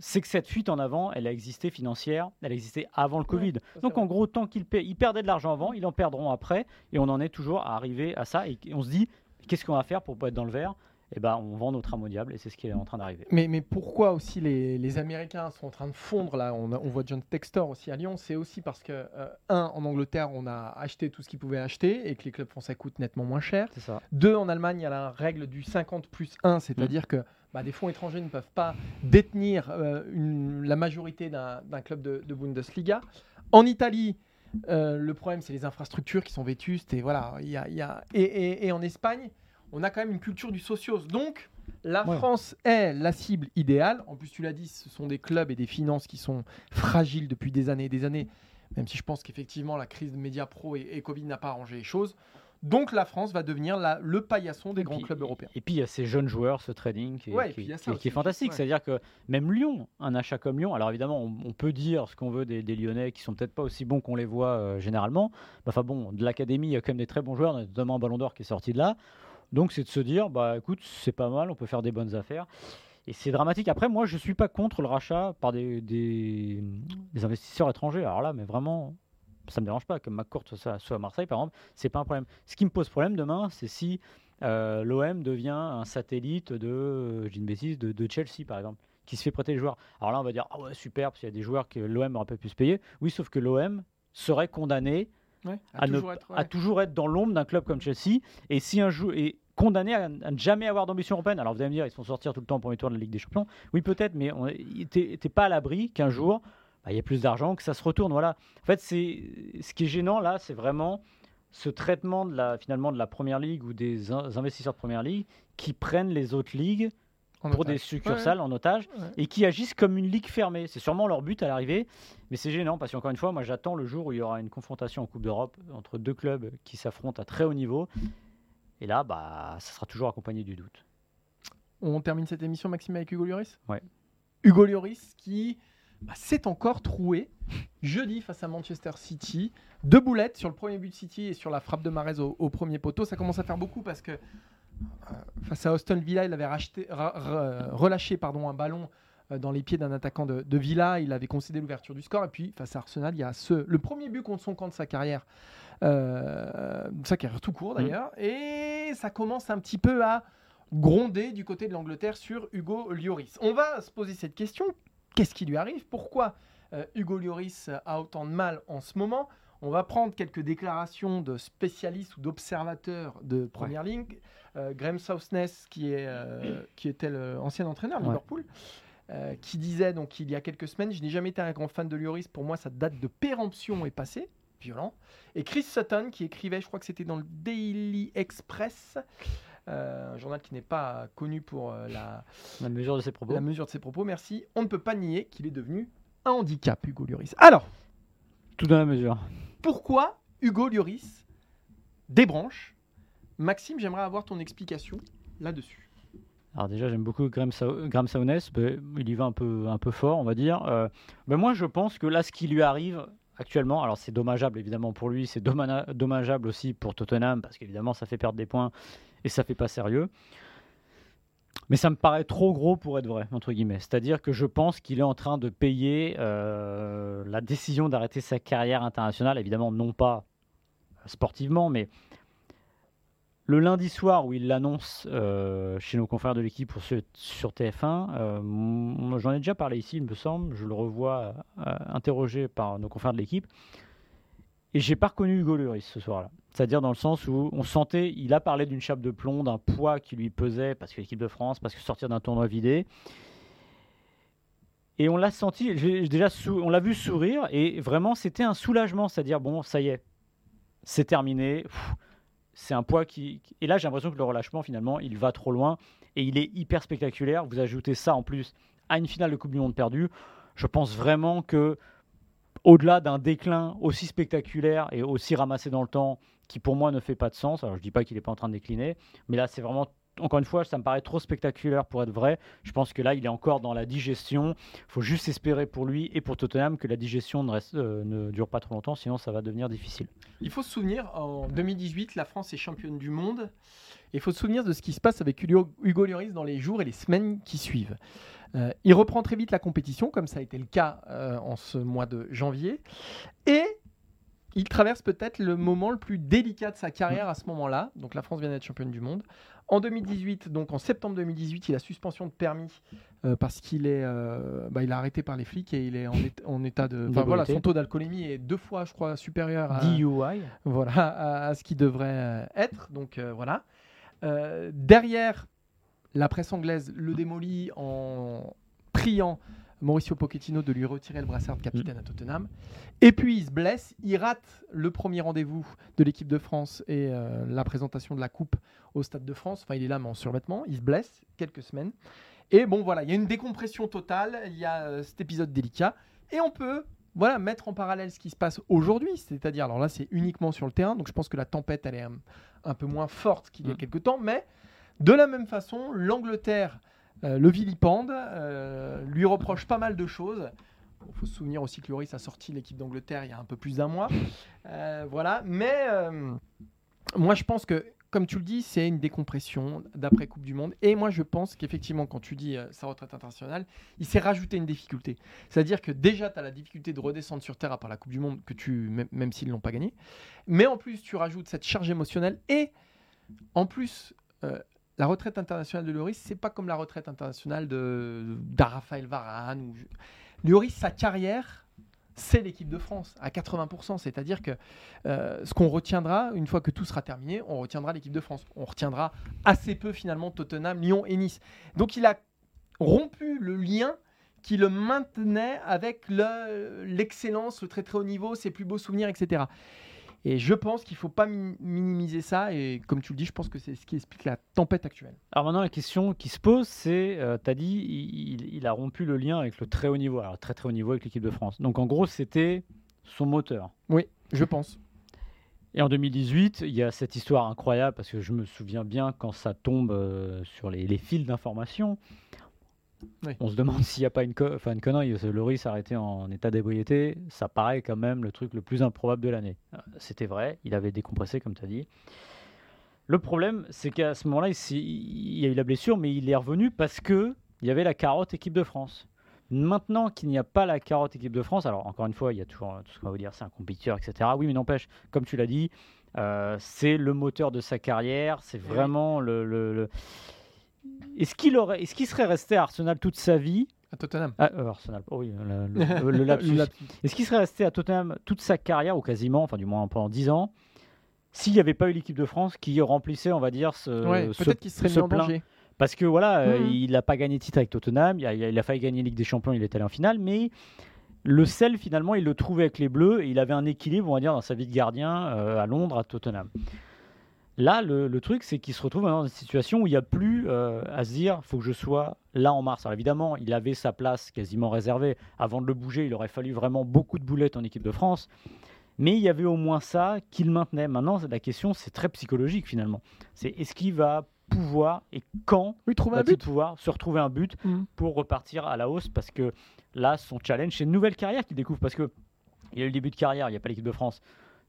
Speaker 1: c'est que cette fuite en avant, elle a existé financière, elle a existé avant le Covid. Donc en gros, tant qu'ils ils perdaient de l'argent avant, ils en perdront après, et on en est toujours à arriver à ça. Et on se dit, qu'est-ce qu'on va faire pour pas être dans le vert? Eh ben, on vend notre âme au diable, et c'est ce qui est en train d'arriver.
Speaker 2: Mais, mais pourquoi aussi les, les Américains sont en train de fondre là? On, voit John Textor aussi à Lyon. C'est aussi parce que, euh, un, en Angleterre, on a acheté tout ce qu'ils pouvaient acheter et que les clubs français coûtent nettement moins cher.
Speaker 1: C'est ça.
Speaker 2: Deux, en Allemagne, il y a la règle du 50 plus 1,
Speaker 1: Mm.
Speaker 2: c'est-à-dire que bah, des fonds étrangers ne peuvent pas détenir euh, une- la majorité d'un club de, de Bundesliga. En Italie, euh, le problème, c'est les infrastructures qui sont vétustes. Et, voilà, il y a, y a- et, et- et en Espagne, on a quand même une culture du socios. Donc, la
Speaker 1: Ouais.
Speaker 2: France est la cible idéale. En plus, tu l'as dit, ce sont des clubs et des finances qui sont fragiles depuis des années et des années. Même si je pense qu'effectivement, la crise de Média Pro et, et Covid n'a pas arrangé les choses. Donc, la France va devenir la- le paillasson des
Speaker 1: Et
Speaker 2: grands
Speaker 1: puis-
Speaker 2: clubs européens.
Speaker 1: Et puis il y a ces jeunes joueurs, ce trading qui est,
Speaker 2: Ouais,
Speaker 1: qui- qui qui fantastique.
Speaker 2: ouais.
Speaker 1: C'est-à-dire que même Lyon, un achat comme Lyon, alors évidemment, on, on peut dire ce qu'on veut des, des Lyonnais qui sont peut-être pas aussi bons qu'on les voit euh, généralement. Bah, Enfin bon, de l'académie, il y a quand même des très bons joueurs, notamment un Ballon d'Or qui est sorti de là. Donc c'est de se dire, bah écoute, c'est pas mal, on peut faire des bonnes affaires. Et c'est dramatique. Après, moi, je suis pas contre le rachat par des, des, des investisseurs étrangers. Alors là, mais vraiment, ça me dérange pas. Que McCourt soit, soit à Marseille, par exemple, c'est pas un problème. Ce qui me pose problème demain, c'est si euh, l'OM devient un satellite de, euh, une bêtise, de, de Chelsea, par exemple, qui se fait prêter les joueurs. Alors là, on va dire, ah ouais, super, parce qu'il y a des joueurs que l'OM aurait pas pu se payer. Oui, sauf que l'OM serait condamné
Speaker 2: Ouais,
Speaker 1: à,
Speaker 2: toujours être-
Speaker 1: à
Speaker 2: ouais.
Speaker 1: toujours être dans l'ombre d'un club comme Chelsea. Et si un joueur est condamné à, à ne jamais avoir d'ambition européenne, alors vous allez me dire, ils se font sortir tout le temps au premier tour de la Ligue des Champions. Oui, peut-être, mais t'es pas à l'abri qu'un jour, bah, il y ait plus d'argent, que ça se retourne. Voilà. En fait, c'est ce qui est gênant là, c'est vraiment ce traitement de la, finalement de la première ligue ou des in- investisseurs de première ligue qui prennent les autres ligues
Speaker 2: En
Speaker 1: pour
Speaker 2: otage.
Speaker 1: des succursales en otage
Speaker 2: Ouais.
Speaker 1: et qui agissent comme une ligue fermée. C'est sûrement leur but à l'arrivée, mais c'est gênant parce qu'encore une fois, moi j'attends le jour où il y aura une confrontation en Coupe d'Europe entre deux clubs qui s'affrontent à très haut niveau. Et là, bah, ça sera toujours accompagné du doute.
Speaker 2: On termine cette émission, Maxime, avec Hugo Lloris?
Speaker 1: Ouais.
Speaker 2: Hugo Lloris qui bah, s'est encore troué jeudi face à Manchester City. Deux boulettes sur le premier but de City et sur la frappe de Marez au, au premier poteau. Ça commence à faire beaucoup parce que euh, face à Austin Villa, il avait racheté- ra- ra- relâché pardon, un ballon euh, dans les pieds d'un attaquant de, de Villa. Il avait concédé l'ouverture du score. Et puis face à Arsenal, il y a ce, le premier but contre son camp de sa carrière. Euh, sa carrière tout court d'ailleurs. Et ça commence un petit peu à gronder du côté de l'Angleterre sur Hugo Lloris. On va se poser cette question. Qu'est-ce qui lui arrive? Pourquoi euh, Hugo Lloris a autant de mal en ce moment? On va prendre quelques déclarations de spécialistes ou d'observateurs de première ligne. Euh, Graham Souness, qui, est, euh, qui était l'ancien entraîneur de
Speaker 1: Ouais.
Speaker 2: Liverpool, qui disait donc il y a quelques semaines Je n'ai jamais été un grand fan de Lloris. Pour moi, sa date de péremption est passée. Violent. Et Chris Sutton, qui écrivait, je crois que c'était dans le Daily Express, un journal qui n'est pas connu pour euh, la,
Speaker 1: La mesure de ses propos.
Speaker 2: la mesure de ses propos, merci. On ne peut pas nier qu'il est devenu un handicap, Hugo Lloris. Alors,
Speaker 1: Tout dans la mesure.
Speaker 2: pourquoi Hugo Lloris débranche Maxime, j'aimerais avoir ton explication là-dessus.
Speaker 1: Alors déjà, j'aime beaucoup Graham, Souness, mais il y va un peu, un peu fort, on va dire. Euh, mais moi, je pense que là, ce qui lui arrive actuellement, alors c'est dommageable évidemment pour lui, c'est dommageable aussi pour Tottenham, parce qu'évidemment, ça fait perdre des points et ça fait pas sérieux. Mais ça me paraît trop gros pour être vrai, entre guillemets. C'est-à-dire que je pense qu'il est en train de payer euh, la décision d'arrêter sa carrière internationale, évidemment non pas sportivement, mais le lundi soir où il l'annonce euh, chez nos confrères de l'équipe sur TF1, euh, moi, j'en ai déjà parlé ici, il me semble, je le revois euh, interrogé par nos confrères de l'équipe, et j'ai pas reconnu Hugo Lloris ce soir-là. C'est-à-dire dans le sens où on sentait, il a parlé d'une chape de plomb, d'un poids qui lui pesait parce que l'équipe de France, parce que sortir d'un tournoi vidé. Et on l'a senti, déjà on l'a vu sourire et vraiment c'était un soulagement, c'est-à-dire bon, ça y est, c'est terminé. C'est un poids qui. Et là, j'ai l'impression que le relâchement, finalement, il va trop loin et il est hyper spectaculaire. Vous ajoutez ça en plus à une finale de Coupe du Monde perdue. Je pense vraiment que, au-delà d'un déclin aussi spectaculaire et aussi ramassé dans le temps, qui pour moi ne fait pas de sens, alors je dis pas qu'il n'est pas en train de décliner, mais là, c'est vraiment. Encore une fois, ça me paraît trop spectaculaire pour être vrai. Je pense que là, il est encore dans la digestion. Il faut juste espérer pour lui et pour Tottenham que la digestion ne, euh, ne dure pas trop longtemps, sinon ça va devenir difficile.
Speaker 2: Il faut se souvenir, en 2018, la France est championne du monde. Il faut se souvenir de ce qui se passe avec Hugo Lloris dans les jours et les semaines qui suivent. Euh, il reprend très vite la compétition, comme ça a été le cas euh, en ce mois de janvier. Et il traverse peut-être le moment le plus délicat de sa carrière à ce moment-là. Donc la France vient d'être championne du monde. En 2018, donc en septembre 2018, il a suspension de permis euh, parce qu'il est, euh, bah, il est arrêté par les flics et il est en, état- en état de. Enfin voilà, son taux d'alcoolémie est deux fois, je crois, supérieur à,
Speaker 1: DUI.
Speaker 2: voilà, à, à ce qui devrait être. Donc euh, voilà. Derrière, la presse anglaise le démolit en priant Mauricio Pochettino de lui retirer le brassard de capitaine à Tottenham. Et puis il se blesse, il rate le premier rendez-vous de l'équipe de France et euh, la présentation de la coupe au Stade de France. Enfin, il est là mais en survêtement, il se blesse quelques semaines. Et bon voilà, il y a une décompression totale, il y a euh, cet épisode délicat et on peut voilà, mettre en parallèle ce qui se passe aujourd'hui, c'est-à-dire, alors là, c'est uniquement sur le terrain, donc je pense que la tempête, elle est un, un peu moins forte qu'il y a
Speaker 1: Mm.
Speaker 2: quelques temps, mais de la même façon, l'Angleterre euh, le vilipende, euh, lui reproche pas mal de choses. Il faut se souvenir aussi que Lloris a sorti l'équipe d'Angleterre il y a un peu plus d'un mois. Euh, voilà, mais moi je pense que, comme tu le dis, c'est une décompression d'après Coupe du Monde. Et moi je pense qu'effectivement, quand tu dis sa retraite internationale, il s'est rajouté une difficulté. C'est-à-dire que déjà, tu as la difficulté de redescendre sur Terre à part la Coupe du Monde, que tu, même, s'ils ne l'ont pas gagné. Mais en plus, tu rajoutes cette charge émotionnelle. Et en plus, la retraite internationale de Lloris, c'est pas comme la retraite internationale de d'Arafael Varane. Lloris, sa carrière, c'est l'équipe de France à 80%. C'est-à-dire que euh, ce qu'on retiendra, une fois que tout sera terminé, on retiendra l'équipe de France. On retiendra assez peu finalement Tottenham, Lyon et Nice. Donc il a rompu le lien qui le maintenait avec le- l'excellence, le très très haut niveau, ses plus beaux souvenirs, etc. Et je pense qu'il faut pas mi- minimiser ça. Et comme tu le dis, je pense que c'est ce qui explique la tempête actuelle.
Speaker 1: Alors maintenant, la question qui se pose, c'est, euh, tu as dit, il, il- il a rompu le lien avec le très haut niveau, alors très très haut niveau avec l'équipe de France. Donc en gros, c'était son moteur.
Speaker 2: Oui, je pense.
Speaker 1: Et en 2018, il y a cette histoire incroyable, parce que je me souviens bien quand ça tombe euh, sur les, les fils d'information,
Speaker 2: Oui.
Speaker 1: on se demande s'il n'y a pas une, co- une connerie. Loris arrêté en état d'ébriété, ça paraît quand même le truc le plus improbable de l'année. Euh, C'était vrai, il avait décompressé, comme tu as dit. Le problème, c'est qu'à ce moment-là, il, il y a eu la blessure, mais il est revenu parce que il y avait la carotte équipe de France. Maintenant qu'il n'y a pas la carotte équipe de France, alors encore une fois, il y a toujours euh, tout ce qu'on va vous dire, c'est un compétiteur, etc. Oui, mais n'empêche, comme tu l'as dit, euh, c'est le moteur de sa carrière, c'est
Speaker 2: oui.
Speaker 1: vraiment le. le- le- Est-ce qu'il aurait, est-ce qu'il serait resté à Arsenal toute sa vie
Speaker 2: À Tottenham.
Speaker 1: Ah, euh, Arsenal, oh oui, le, le- le lapsus. Est-ce qu'il serait resté à Tottenham toute sa carrière, ou quasiment, enfin du moins pendant 10 ans, s'il n'y avait pas eu l'équipe de France qui remplissait, on va dire, ce,
Speaker 2: Ouais,
Speaker 1: ce-
Speaker 2: Peut-être qu'il serait
Speaker 1: ce
Speaker 2: mis en danger.
Speaker 1: parce que voilà, euh,
Speaker 2: Mhm.
Speaker 1: il n'a pas gagné de titre avec Tottenham, a- il a failli gagner Ligue des Champions, il est allé en finale, mais le sel finalement, il le trouvait avec les Bleus et il avait un équilibre, on va dire, dans sa vie de gardien euh, à Londres, à Tottenham. Là, le, le truc, c'est qu'il se retrouve dans une situation où il n'y a plus euh, à se dire, faut que je sois là en mars. Alors évidemment, il avait sa place quasiment réservée. Avant de le bouger, il aurait fallu vraiment beaucoup de boulettes en équipe de France. Mais il y avait au moins ça qu'il maintenait. Maintenant, la question, c'est très psychologique finalement. C'est est-ce qu'il va pouvoir et quand
Speaker 2: Oui, trouver un but.
Speaker 1: pouvoir se retrouver un but
Speaker 2: Mhm.
Speaker 1: pour repartir à la hausse? Parce que là, son challenge, c'est une nouvelle carrière qu'il découvre. Parce que il y a eu le début de carrière, il n'y a pas l'équipe de France.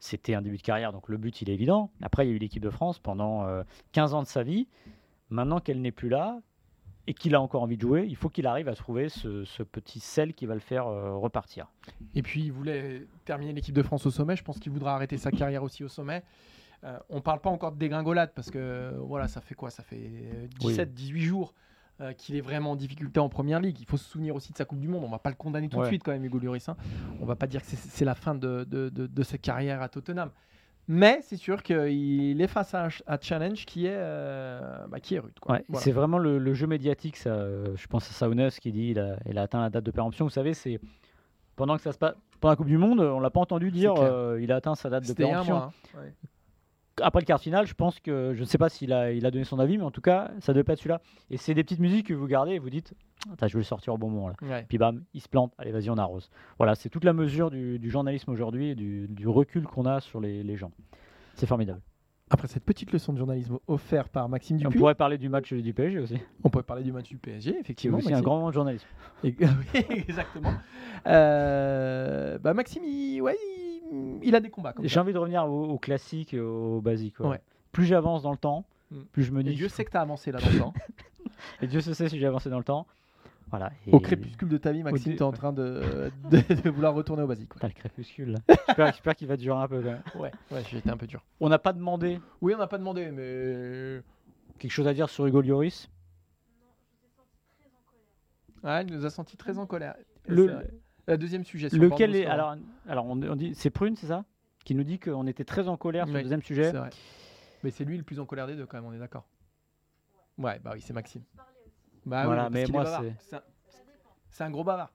Speaker 1: C'était un début de carrière, donc le but, il est évident. Après, il y a eu l'équipe de France pendant euh, 15 ans de sa vie. Maintenant qu'elle n'est plus là et qu'il a encore envie de jouer, il faut qu'il arrive à trouver ce, ce petit sel qui va le faire euh, repartir.
Speaker 2: Et puis, il voulait terminer l'équipe de France au sommet. Je pense qu'il voudra arrêter sa carrière aussi au sommet. Euh, on parle pas encore de dégringolade parce que euh, voilà, ça fait quoi? Ça fait euh, 17-18 jours euh, qu'il est vraiment en difficulté en première ligue. Il faut se souvenir aussi de sa Coupe du Monde. On va pas le condamner tout de suite quand même, Hugo Lloris. hein. On va pas dire que c'est- la fin de, de, de- de sa carrière à Tottenham. Mais c'est sûr qu'il est face à un à challenge qui est, euh, bah, qui est rude. quoi.
Speaker 1: Ouais,
Speaker 2: Voilà.
Speaker 1: C'est vraiment le, le jeu médiatique. Ça, euh, je pense à Saunus qui dit il a, il a atteint la date de péremption. Vous savez, c'est pendant que ça se passe pendant la Coupe du Monde, on l'a pas entendu dire il a atteint sa date de
Speaker 2: un
Speaker 1: péremption.
Speaker 2: mois. hein. Ouais.
Speaker 1: Après le quart de finale, je pense que je ne sais pas s'il a, il a donné son avis, mais en tout cas, ça devait pas être celui-là. Et c'est des petites musiques que vous gardez et vous dites Attends, je vais le sortir au bon moment là.
Speaker 2: Ouais.
Speaker 1: Puis bam, il se plante. Allez, vas-y, on arrose. Voilà, c'est toute la mesure du, du journalisme aujourd'hui et du, du recul qu'on a sur les, les gens. C'est formidable.
Speaker 2: Après cette petite leçon de journalisme offerte par Maxime
Speaker 1: Et on
Speaker 2: Dupuis,
Speaker 1: pourrait parler du match du PSG aussi,
Speaker 2: on pourrait parler du match du PSG, effectivement.
Speaker 1: aussi un
Speaker 2: Maxime.
Speaker 1: grand moment de journalisme.
Speaker 2: Et- oui, Exactement. Euh, bah Maxime, il, ouais, il, a des combats. Comme
Speaker 1: J'ai envie de revenir au, au classique et au basique. ouais.
Speaker 2: Ouais.
Speaker 1: Plus j'avance dans le temps,
Speaker 2: Mm.
Speaker 1: plus je me
Speaker 2: Et
Speaker 1: dis.
Speaker 2: Dieu sait que tu as avancé là dans le temps.
Speaker 1: Et Dieu se sait si j'ai avancé dans le temps. Voilà. Et...
Speaker 2: Au crépuscule de ta vie, Maxime, tu es en train de, de, de vouloir retourner au basique.
Speaker 1: Putain, le crépuscule. là. J'espère qu'il va durer un peu. quand même.
Speaker 2: Ouais, ouais, j'ai été un peu dur.
Speaker 1: On n'a pas demandé
Speaker 2: Oui, on n'a pas demandé, mais.
Speaker 1: quelque chose à dire sur Hugo Lloris?
Speaker 2: Ah, il nous a senti très en colère.
Speaker 1: Le-.
Speaker 2: La deuxième sujet.
Speaker 1: Lequel est alors alors on, on dit c'est Prune c'est ça? Qui nous dit qu'on était très en colère sur
Speaker 2: Oui,
Speaker 1: le deuxième sujet.
Speaker 2: C'est vrai. Mais c'est lui le plus en colère des deux, quand même, on est d'accord. Ouais, bah oui, c'est Maxime. Bah
Speaker 1: Voilà,
Speaker 2: parce
Speaker 1: mais
Speaker 2: qu'il est
Speaker 1: moi,
Speaker 2: bavard.
Speaker 1: c'est-
Speaker 2: C'est un- C'est un gros bavard.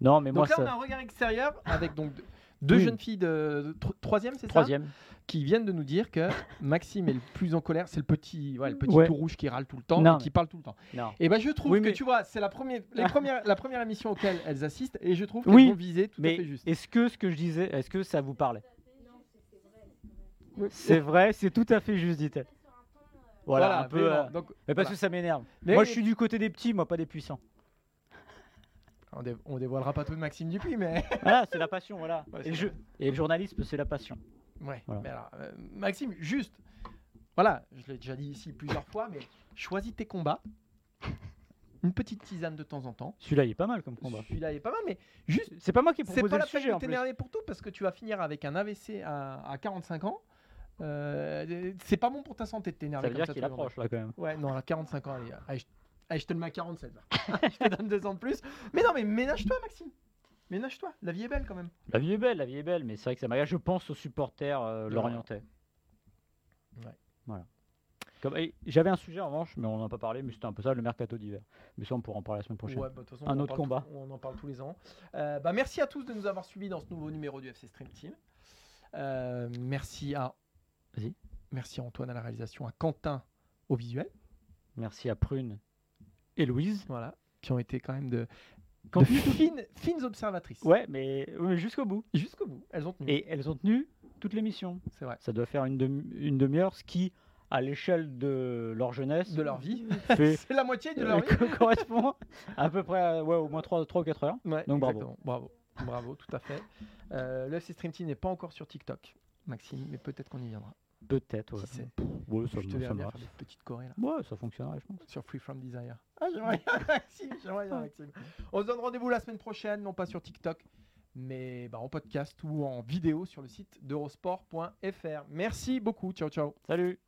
Speaker 1: Non mais
Speaker 2: Donc
Speaker 1: moi
Speaker 2: là, on a
Speaker 1: ça
Speaker 2: un regard extérieur avec donc deux- deux
Speaker 1: Oui.
Speaker 2: jeunes filles de, de tro- troisième, c'est ça?
Speaker 1: Troisième.
Speaker 2: Qui viennent de nous dire que Maxime est le plus en colère. C'est le petit, ouais, le petit
Speaker 1: Ouais.
Speaker 2: tout rouge qui râle tout le temps
Speaker 1: Non,
Speaker 2: et qui
Speaker 1: mais-
Speaker 2: parle tout le temps.
Speaker 1: Non.
Speaker 2: Et ben je trouve
Speaker 1: Oui,
Speaker 2: que
Speaker 1: mais-
Speaker 2: tu vois, c'est la première, les premières, la première émission auquel elles assistent et je trouve qu'elles
Speaker 1: Oui,
Speaker 2: vont viser tout à
Speaker 1: Mais
Speaker 2: fait juste.
Speaker 1: est-ce que ce que je disais, est-ce que ça vous parlait? C'est vrai, c'est tout à fait juste, dit-elle. Voilà, un peu.
Speaker 2: vraiment.
Speaker 1: euh,
Speaker 2: Donc,
Speaker 1: Mais parce
Speaker 2: voilà.
Speaker 1: que ça m'énerve.
Speaker 2: Mais
Speaker 1: moi, je suis du côté des petits, moi, pas des puissants.
Speaker 2: on, dé- on dévoilera pas tout de Maxime Dupuis, mais
Speaker 1: Voilà, c'est la passion, voilà.
Speaker 2: Ouais,
Speaker 1: et,
Speaker 2: c'est
Speaker 1: le jeu- et le journalisme, c'est la passion.
Speaker 2: Ouais,
Speaker 1: Voilà.
Speaker 2: mais alors, euh, Maxime, juste, voilà, je l'ai déjà dit ici plusieurs fois, mais choisis tes combats. Une petite tisane de temps en temps.
Speaker 1: Celui-là, il est pas mal comme combat.
Speaker 2: Celui-là est pas mal, mais juste,
Speaker 1: C'est pas moi qui ai
Speaker 2: c'est
Speaker 1: proposé
Speaker 2: pas
Speaker 1: le
Speaker 2: la peine
Speaker 1: sujet
Speaker 2: de t'énerver pour tout parce que tu vas finir avec un AVC à, à 45 ans. Euh, c'est pas bon pour ta santé de
Speaker 1: Ça
Speaker 2: t'énerver
Speaker 1: veut
Speaker 2: comme
Speaker 1: dire
Speaker 2: ça.
Speaker 1: qu'il approche là quand même.
Speaker 2: Ouais, non, à 45 ans, allez, allez, je, allez, je te le mets à 47. là. je te donne deux ans de plus. Mais non, mais ménage-toi, Maxime. Ménage-toi. La vie est belle quand même.
Speaker 1: La vie est belle, la vie est belle, mais c'est vrai que ça m'agace. Je pense aux supporters euh, lorientais.
Speaker 2: Ouais.
Speaker 1: Voilà. Comme- J'avais un sujet en revanche, mais on n'en a pas parlé, mais c'était un peu ça, le mercato d'hiver. Mais ça, on pourra en parler la semaine prochaine.
Speaker 2: Ouais, bah, façon,
Speaker 1: Un autre combat.
Speaker 2: tout- on en parle tous les ans. Euh, bah, merci à tous de nous avoir suivis dans ce nouveau numéro du FC Stream Team. Euh, merci à.
Speaker 1: Vas-y.
Speaker 2: Merci à Antoine à la réalisation, à Quentin au visuel,
Speaker 1: Merci à Prune et Louise.
Speaker 2: voilà, qui ont été quand même de,
Speaker 1: Quand
Speaker 2: de fines, fines observatrices.
Speaker 1: Ouais, mais, jusqu'au bout.
Speaker 2: Jusqu'au bout, elles ont tenu.
Speaker 1: Et elles ont tenu toute l'émission.
Speaker 2: C'est vrai.
Speaker 1: Ça doit faire une, demi- une demi-heure, ce qui, à l'échelle de leur jeunesse,
Speaker 2: De leur vie.
Speaker 1: fait,
Speaker 2: C'est la moitié de leur
Speaker 1: euh,
Speaker 2: vie.
Speaker 1: co- correspond à peu près à, ouais, au moins 3, 3 ou 4 heures.
Speaker 2: Ouais,
Speaker 1: Donc, bravo.
Speaker 2: exactement. Bravo. Bravo, tout à fait. Euh, le FC Stream Team n'est pas encore sur TikTok, Maxime, mais peut-être qu'on y viendra.
Speaker 1: Peut-être, ouais.
Speaker 2: Qui sait
Speaker 1: Ouais, ça,
Speaker 2: Je te
Speaker 1: me- ça
Speaker 2: verrai
Speaker 1: me
Speaker 2: bien
Speaker 1: va.
Speaker 2: faire des petites chorés là.
Speaker 1: Ouais, ça fonctionnerait, je pense.
Speaker 2: sur Free From Desire. Ah, j'aimerais bien Maxime, j'aimerais bien Maxime. On se donne rendez-vous la semaine prochaine, non pas sur TikTok, mais bah, en podcast ou en vidéo sur le site d'eurosport.fr. Merci beaucoup, ciao ciao.
Speaker 1: Salut